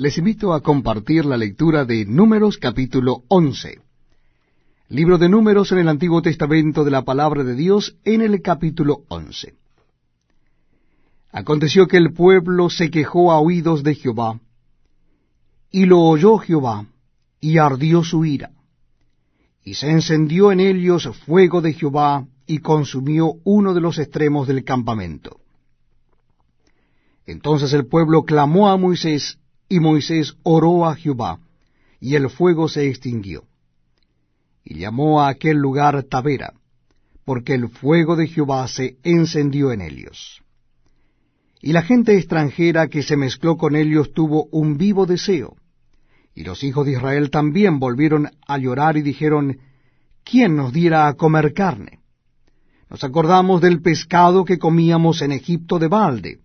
les invito a compartir la lectura de Números capítulo 11. Libro de Números en el Antiguo Testamento de la Palabra de Dios en el capítulo 11. Aconteció que el pueblo se quejó a oídos de Jehová, y lo oyó Jehová, y ardió su ira. Y se encendió en ellos fuego de Jehová, y consumió uno de los extremos del campamento. Entonces el pueblo clamó a Moisés, y Moisés oró a Jehová, y el fuego se extinguió. Y llamó a aquel lugar Tavera, porque el fuego de Jehová se encendió en ellos. Y la gente extranjera que se mezcló con ellos tuvo un vivo deseo. Y los hijos de Israel también volvieron a llorar y dijeron, ¿quién nos diera a comer carne? Nos acordamos del pescado que comíamos en Egipto de balde,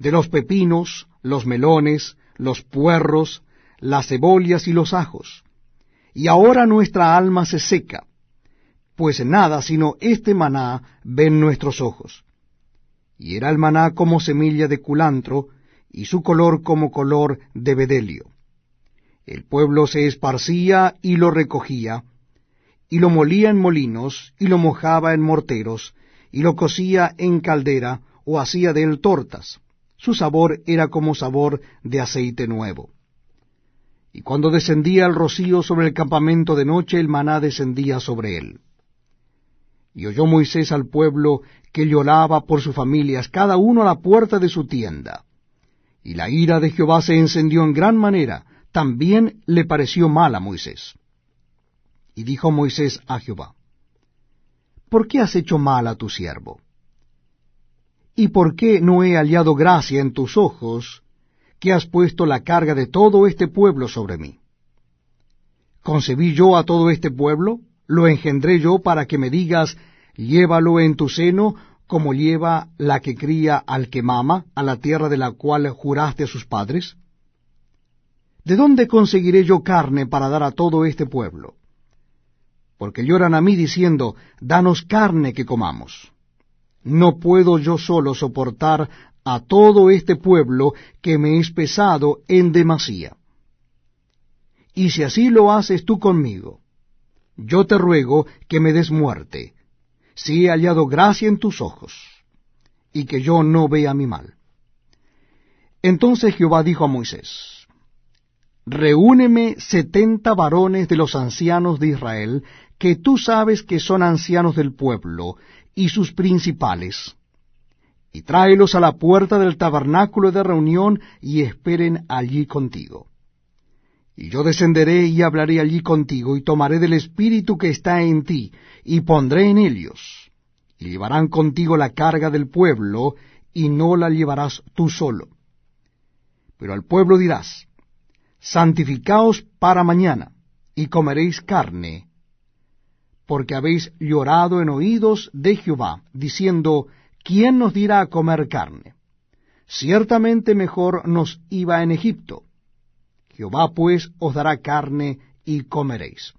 de los pepinos, los melones, los puerros, las cebollas y los ajos. Y ahora nuestra alma se seca, pues nada sino este maná ven nuestros ojos. Y era el maná como semilla de culantro, y su color como color de bedelio. El pueblo se esparcía y lo recogía, y lo molía en molinos, y lo mojaba en morteros, y lo cocía en caldera, o hacía de él tortas su sabor era como sabor de aceite nuevo. Y cuando descendía el rocío sobre el campamento de noche, el maná descendía sobre él. Y oyó Moisés al pueblo que lloraba por sus familias, cada uno a la puerta de su tienda. Y la ira de Jehová se encendió en gran manera, también le pareció mal a Moisés. Y dijo Moisés a Jehová, ¿Por qué has hecho mal a tu siervo? ¿Y por qué no he hallado gracia en tus ojos, que has puesto la carga de todo este pueblo sobre mí? ¿Concebí yo a todo este pueblo? ¿Lo engendré yo para que me digas, llévalo en tu seno, como lleva la que cría al que mama, a la tierra de la cual juraste a sus padres? ¿De dónde conseguiré yo carne para dar a todo este pueblo? Porque lloran a mí diciendo, danos carne que comamos. No puedo yo solo soportar a todo este pueblo que me es pesado en demasía. Y si así lo haces tú conmigo, yo te ruego que me des muerte, si he hallado gracia en tus ojos, y que yo no vea mi mal. Entonces Jehová dijo a Moisés, Reúneme setenta varones de los ancianos de Israel, que tú sabes que son ancianos del pueblo, y sus principales, y tráelos a la puerta del tabernáculo de reunión, y esperen allí contigo. Y yo descenderé y hablaré allí contigo, y tomaré del espíritu que está en ti, y pondré en ellos, y llevarán contigo la carga del pueblo, y no la llevarás tú solo. Pero al pueblo dirás, santificaos para mañana, y comeréis carne, porque habéis llorado en oídos de Jehová, diciendo, ¿quién nos dirá a comer carne? Ciertamente mejor nos iba en Egipto. Jehová pues os dará carne y comeréis.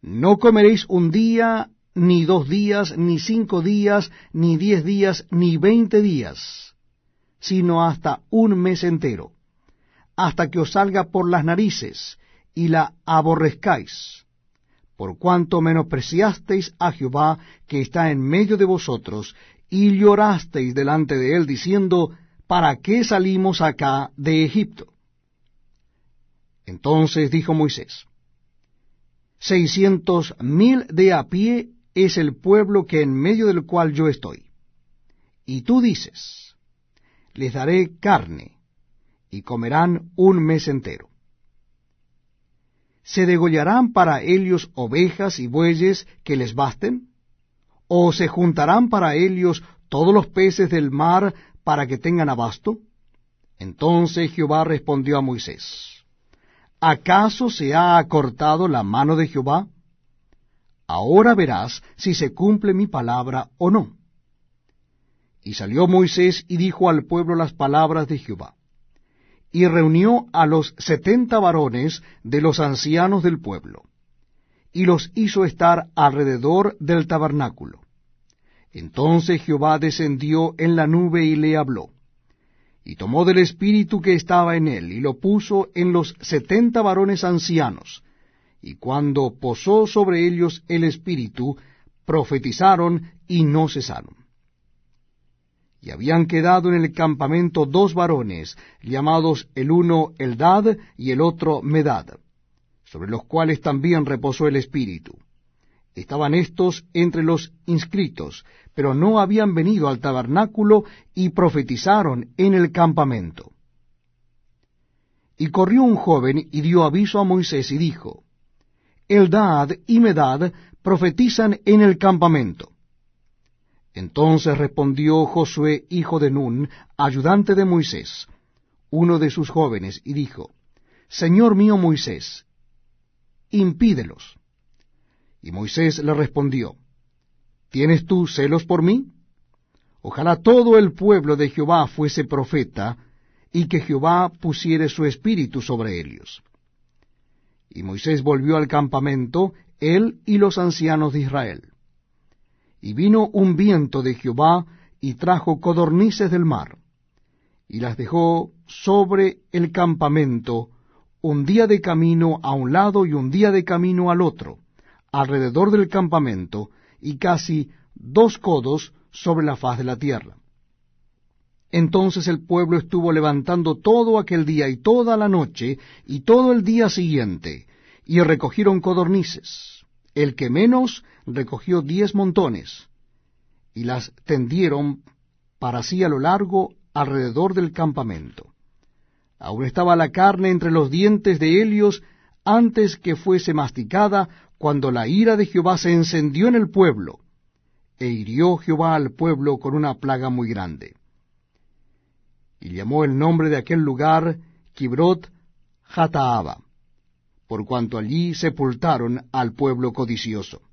No comeréis un día, ni dos días, ni cinco días, ni diez días, ni veinte días, sino hasta un mes entero, hasta que os salga por las narices y la aborrezcáis por cuanto menospreciasteis a Jehová que está en medio de vosotros, y llorasteis delante de él, diciendo, ¿para qué salimos acá de Egipto? Entonces dijo Moisés, Seiscientos mil de a pie es el pueblo que en medio del cual yo estoy. Y tú dices, les daré carne, y comerán un mes entero. ¿Se degollarán para ellos ovejas y bueyes que les basten? ¿O se juntarán para ellos todos los peces del mar para que tengan abasto? Entonces Jehová respondió a Moisés, ¿acaso se ha acortado la mano de Jehová? Ahora verás si se cumple mi palabra o no. Y salió Moisés y dijo al pueblo las palabras de Jehová y reunió a los setenta varones de los ancianos del pueblo, y los hizo estar alrededor del tabernáculo. Entonces Jehová descendió en la nube y le habló. y tomó del espíritu que estaba en él, y lo puso en los setenta varones ancianos, y cuando posó sobre ellos el espíritu, profetizaron y no cesaron. Y habían quedado en el campamento dos varones, llamados el uno Eldad y el otro Medad, sobre los cuales también reposó el espíritu. Estaban éstos entre los inscritos, pero no habían venido al tabernáculo y profetizaron en el campamento. Y corrió un joven y dio aviso a Moisés y dijo, Eldad y Medad profetizan en el campamento. Entonces respondió Josué, hijo de Nun, ayudante de Moisés, uno de sus jóvenes, y dijo, Señor mío Moisés, impídelos. Y Moisés le respondió, ¿Tienes tú celos por mí? Ojalá todo el pueblo de Jehová fuese profeta, y que Jehová pusiere su espíritu sobre ellos. Y Moisés volvió al campamento, él y los ancianos de Israel. Y vino un viento de Jehová, y trajo codornices del mar, y las dejó sobre el campamento, un día de camino a un lado y un día de camino al otro, alrededor del campamento, y casi dos codos sobre la faz de la tierra. Entonces el pueblo estuvo levantando todo aquel día y toda la noche y todo el día siguiente, y recogieron codornices. El que menos recogió diez montones, y las tendieron para sí a lo largo alrededor del campamento. Aún estaba la carne entre los dientes de Helios antes que fuese masticada, cuando la ira de Jehová se encendió en el pueblo, e hirió Jehová al pueblo con una plaga muy grande. Y llamó el nombre de aquel lugar Kibrot Jataaba, por cuanto allí sepultaron al pueblo codicioso.